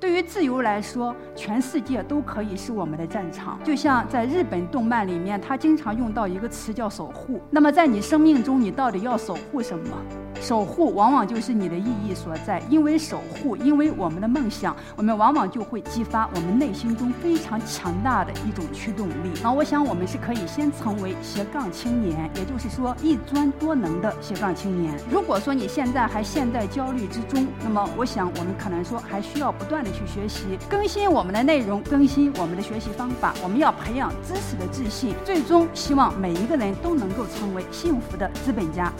对于自由来说，全世界都可以是我们的战场。就像在日本动漫里面，他经常用到一个词叫“守护”。那么在你生命中，你到底要守护什么？守护往往就是你的意义所在。因为守护，因为我们的梦想，我们往往就会激发我们内心中非常强大的一种驱动力。那我想，我们是可以先成为斜杠青年，也就是说一专多能的斜杠青年。如果说你现在还陷在焦虑之中，那么我想我们可能说还需要不断的。去学习，更新我们的内容，更新我们的学习方法。我们要培养知识的自信，最终希望每一个人都能够成为幸福的资本家。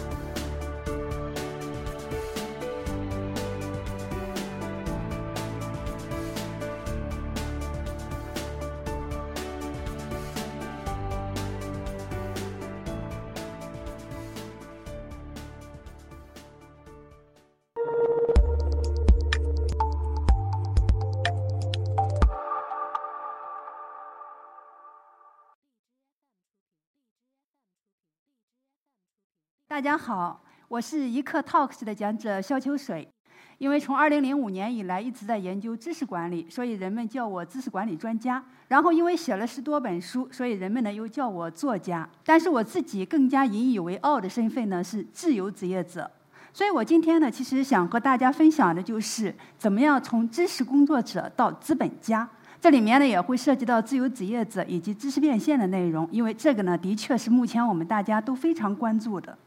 大家好，我是一课 Talks 的讲者肖秋水。因为从2005年以来一直在研究知识管理，所以人们叫我知识管理专家。然后因为写了十多本书，所以人们呢又叫我作家。但是我自己更加引以为傲的身份呢是自由职业者。所以我今天呢其实想和大家分享的就是怎么样从知识工作者到资本家。这里面呢也会涉及到自由职业者以及知识变现的内容，因为这个呢的确是目前我们大家都非常关注的。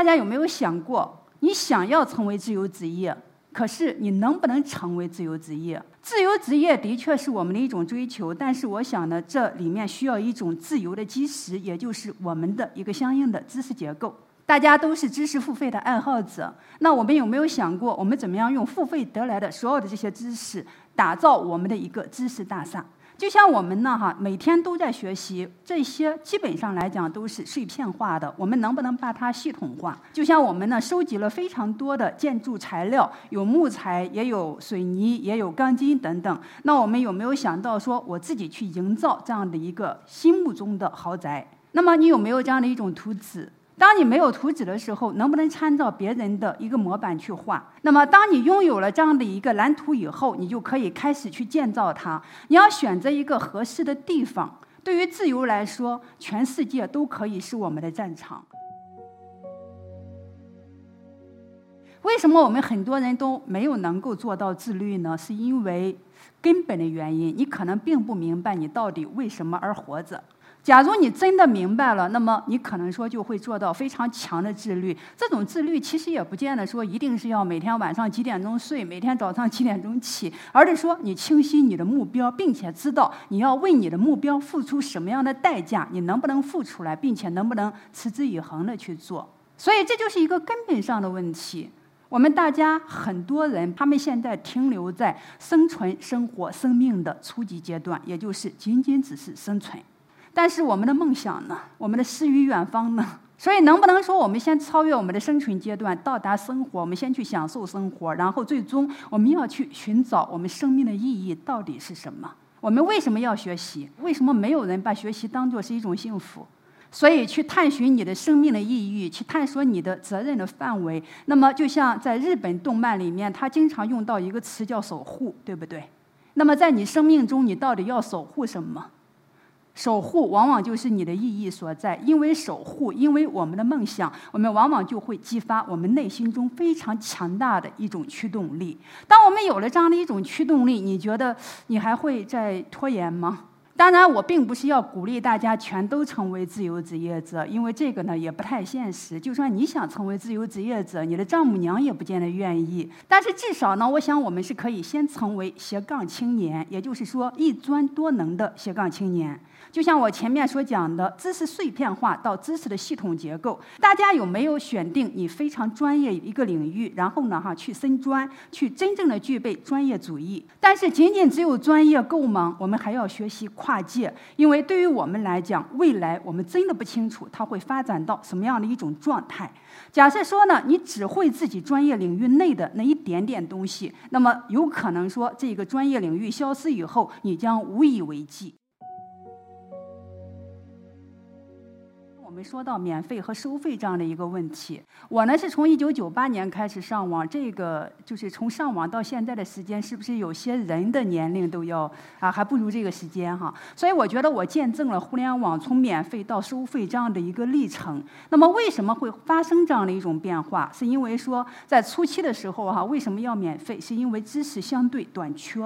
大家有没有想过，你想要成为自由职业，可是你能不能成为自由职业？自由职业的确是我们的一种追求，但是我想呢，这里面需要一种自由的基石，也就是我们的一个相应的知识结构。大家都是知识付费的爱好者，那我们有没有想过，我们怎么样用付费得来的所有的这些知识，打造我们的一个知识大厦？就像我们呢，哈，每天都在学习，这些基本上来讲都是碎片化的。我们能不能把它系统化？就像我们呢，收集了非常多的建筑材料，有木材，也有水泥，也有钢筋等等。那我们有没有想到说，我自己去营造这样的一个心目中的豪宅？那么你有没有这样的一种图纸？当你没有图纸的时候，能不能参照别人的一个模板去画？那么，当你拥有了这样的一个蓝图以后，你就可以开始去建造它。你要选择一个合适的地方。对于自由来说，全世界都可以是我们的战场。为什么我们很多人都没有能够做到自律呢？是因为根本的原因，你可能并不明白你到底为什么而活着。假如你真的明白了，那么你可能说就会做到非常强的自律。这种自律其实也不见得说一定是要每天晚上几点钟睡，每天早上几点钟起，而是说你清晰你的目标，并且知道你要为你的目标付出什么样的代价，你能不能付出来，并且能不能持之以恒的去做。所以这就是一个根本上的问题。我们大家很多人，他们现在停留在生存、生活、生命的初级阶段，也就是仅仅只是生存。但是我们的梦想呢？我们的诗与远方呢？所以能不能说我们先超越我们的生存阶段，到达生活？我们先去享受生活，然后最终我们要去寻找我们生命的意义到底是什么？我们为什么要学习？为什么没有人把学习当作是一种幸福？所以去探寻你的生命的意义，去探索你的责任的范围。那么就像在日本动漫里面，他经常用到一个词叫守护，对不对？那么在你生命中，你到底要守护什么？守护往往就是你的意义所在，因为守护，因为我们的梦想，我们往往就会激发我们内心中非常强大的一种驱动力。当我们有了这样的一种驱动力，你觉得你还会再拖延吗？当然，我并不是要鼓励大家全都成为自由职业者，因为这个呢也不太现实。就算你想成为自由职业者，你的丈母娘也不见得愿意。但是至少呢，我想我们是可以先成为斜杠青年，也就是说一专多能的斜杠青年。就像我前面所讲的，知识碎片化到知识的系统结构，大家有没有选定你非常专业一个领域，然后呢哈去深专，去真正的具备专业主义？但是仅仅只有专业够吗？我们还要学习跨界，因为对于我们来讲，未来我们真的不清楚它会发展到什么样的一种状态。假设说呢，你只会自己专业领域内的那一点点东西，那么有可能说这个专业领域消失以后，你将无以为继。我们说到免费和收费这样的一个问题，我呢是从一九九八年开始上网，这个就是从上网到现在的时间，是不是有些人的年龄都要啊还不如这个时间哈？所以我觉得我见证了互联网从免费到收费这样的一个历程。那么为什么会发生这样的一种变化？是因为说在初期的时候哈，为什么要免费？是因为知识相对短缺。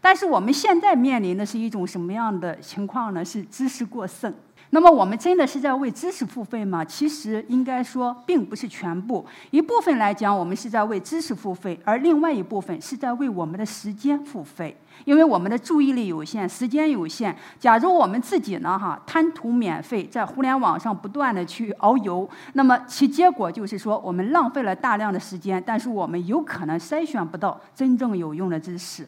但是我们现在面临的是一种什么样的情况呢？是知识过剩。那么我们真的是在为知识付费吗？其实应该说并不是全部。一部分来讲，我们是在为知识付费，而另外一部分是在为我们的时间付费。因为我们的注意力有限，时间有限。假如我们自己呢，哈，贪图免费，在互联网上不断的去遨游，那么其结果就是说，我们浪费了大量的时间，但是我们有可能筛选不到真正有用的知识。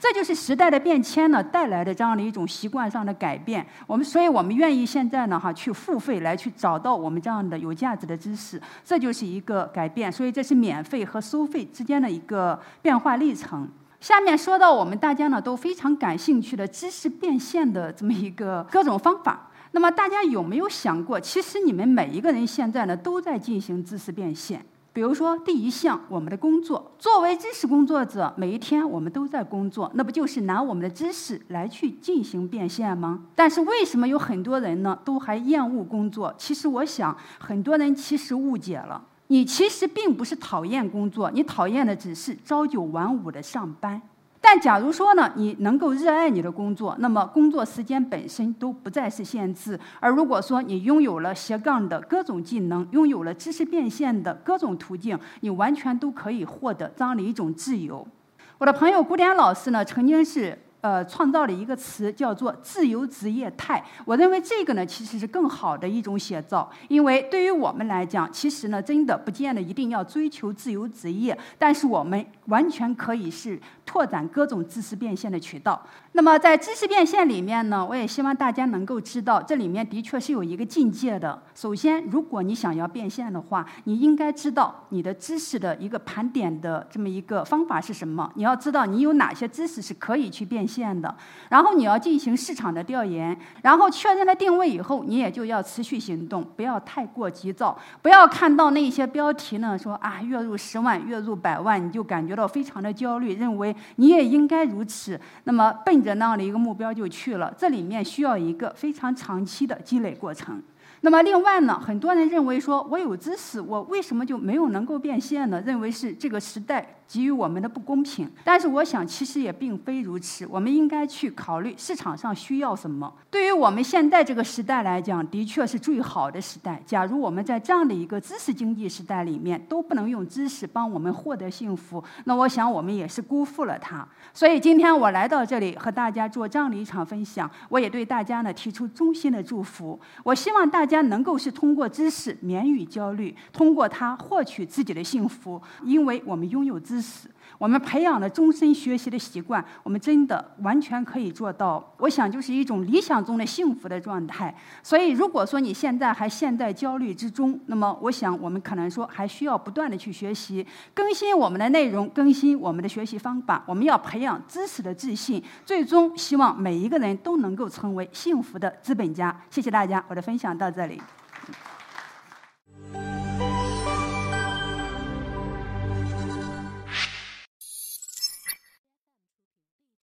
这就是时代的变迁呢带来的这样的一种习惯上的改变。我们，所以我们愿意现在呢哈去付费来去找到我们这样的有价值的知识，这就是一个改变。所以这是免费和收费之间的一个变化历程。下面说到我们大家呢都非常感兴趣的知识变现的这么一个各种方法。那么大家有没有想过，其实你们每一个人现在呢都在进行知识变现？比如说，第一项，我们的工作，作为知识工作者，每一天我们都在工作，那不就是拿我们的知识来去进行变现吗？但是为什么有很多人呢，都还厌恶工作？其实我想，很多人其实误解了，你其实并不是讨厌工作，你讨厌的只是朝九晚五的上班。但假如说呢，你能够热爱你的工作，那么工作时间本身都不再是限制。而如果说你拥有了斜杠的各种技能，拥有了知识变现的各种途径，你完全都可以获得这样的一种自由。我的朋友古典老师呢，曾经是。呃，创造了一个词叫做“自由职业态”。我认为这个呢，其实是更好的一种写照。因为对于我们来讲，其实呢，真的不见得一定要追求自由职业，但是我们完全可以是拓展各种知识变现的渠道。那么在知识变现里面呢，我也希望大家能够知道，这里面的确是有一个境界的。首先，如果你想要变现的话，你应该知道你的知识的一个盘点的这么一个方法是什么。你要知道你有哪些知识是可以去变。现的，然后你要进行市场的调研，然后确认了定位以后，你也就要持续行动，不要太过急躁，不要看到那些标题呢，说啊月入十万、月入百万，你就感觉到非常的焦虑，认为你也应该如此，那么奔着那样的一个目标就去了，这里面需要一个非常长期的积累过程。那么另外呢，很多人认为说我有知识，我为什么就没有能够变现呢？认为是这个时代。给予我们的不公平，但是我想其实也并非如此。我们应该去考虑市场上需要什么。对于我们现在这个时代来讲，的确是最好的时代。假如我们在这样的一个知识经济时代里面都不能用知识帮我们获得幸福，那我想我们也是辜负了它。所以今天我来到这里和大家做这样的一场分享，我也对大家呢提出衷心的祝福。我希望大家能够是通过知识免于焦虑，通过它获取自己的幸福，因为我们拥有知。知识，我们培养了终身学习的习惯，我们真的完全可以做到。我想，就是一种理想中的幸福的状态。所以，如果说你现在还陷在焦虑之中，那么我想，我们可能说还需要不断的去学习，更新我们的内容，更新我们的学习方法。我们要培养知识的自信，最终希望每一个人都能够成为幸福的资本家。谢谢大家，我的分享到这里。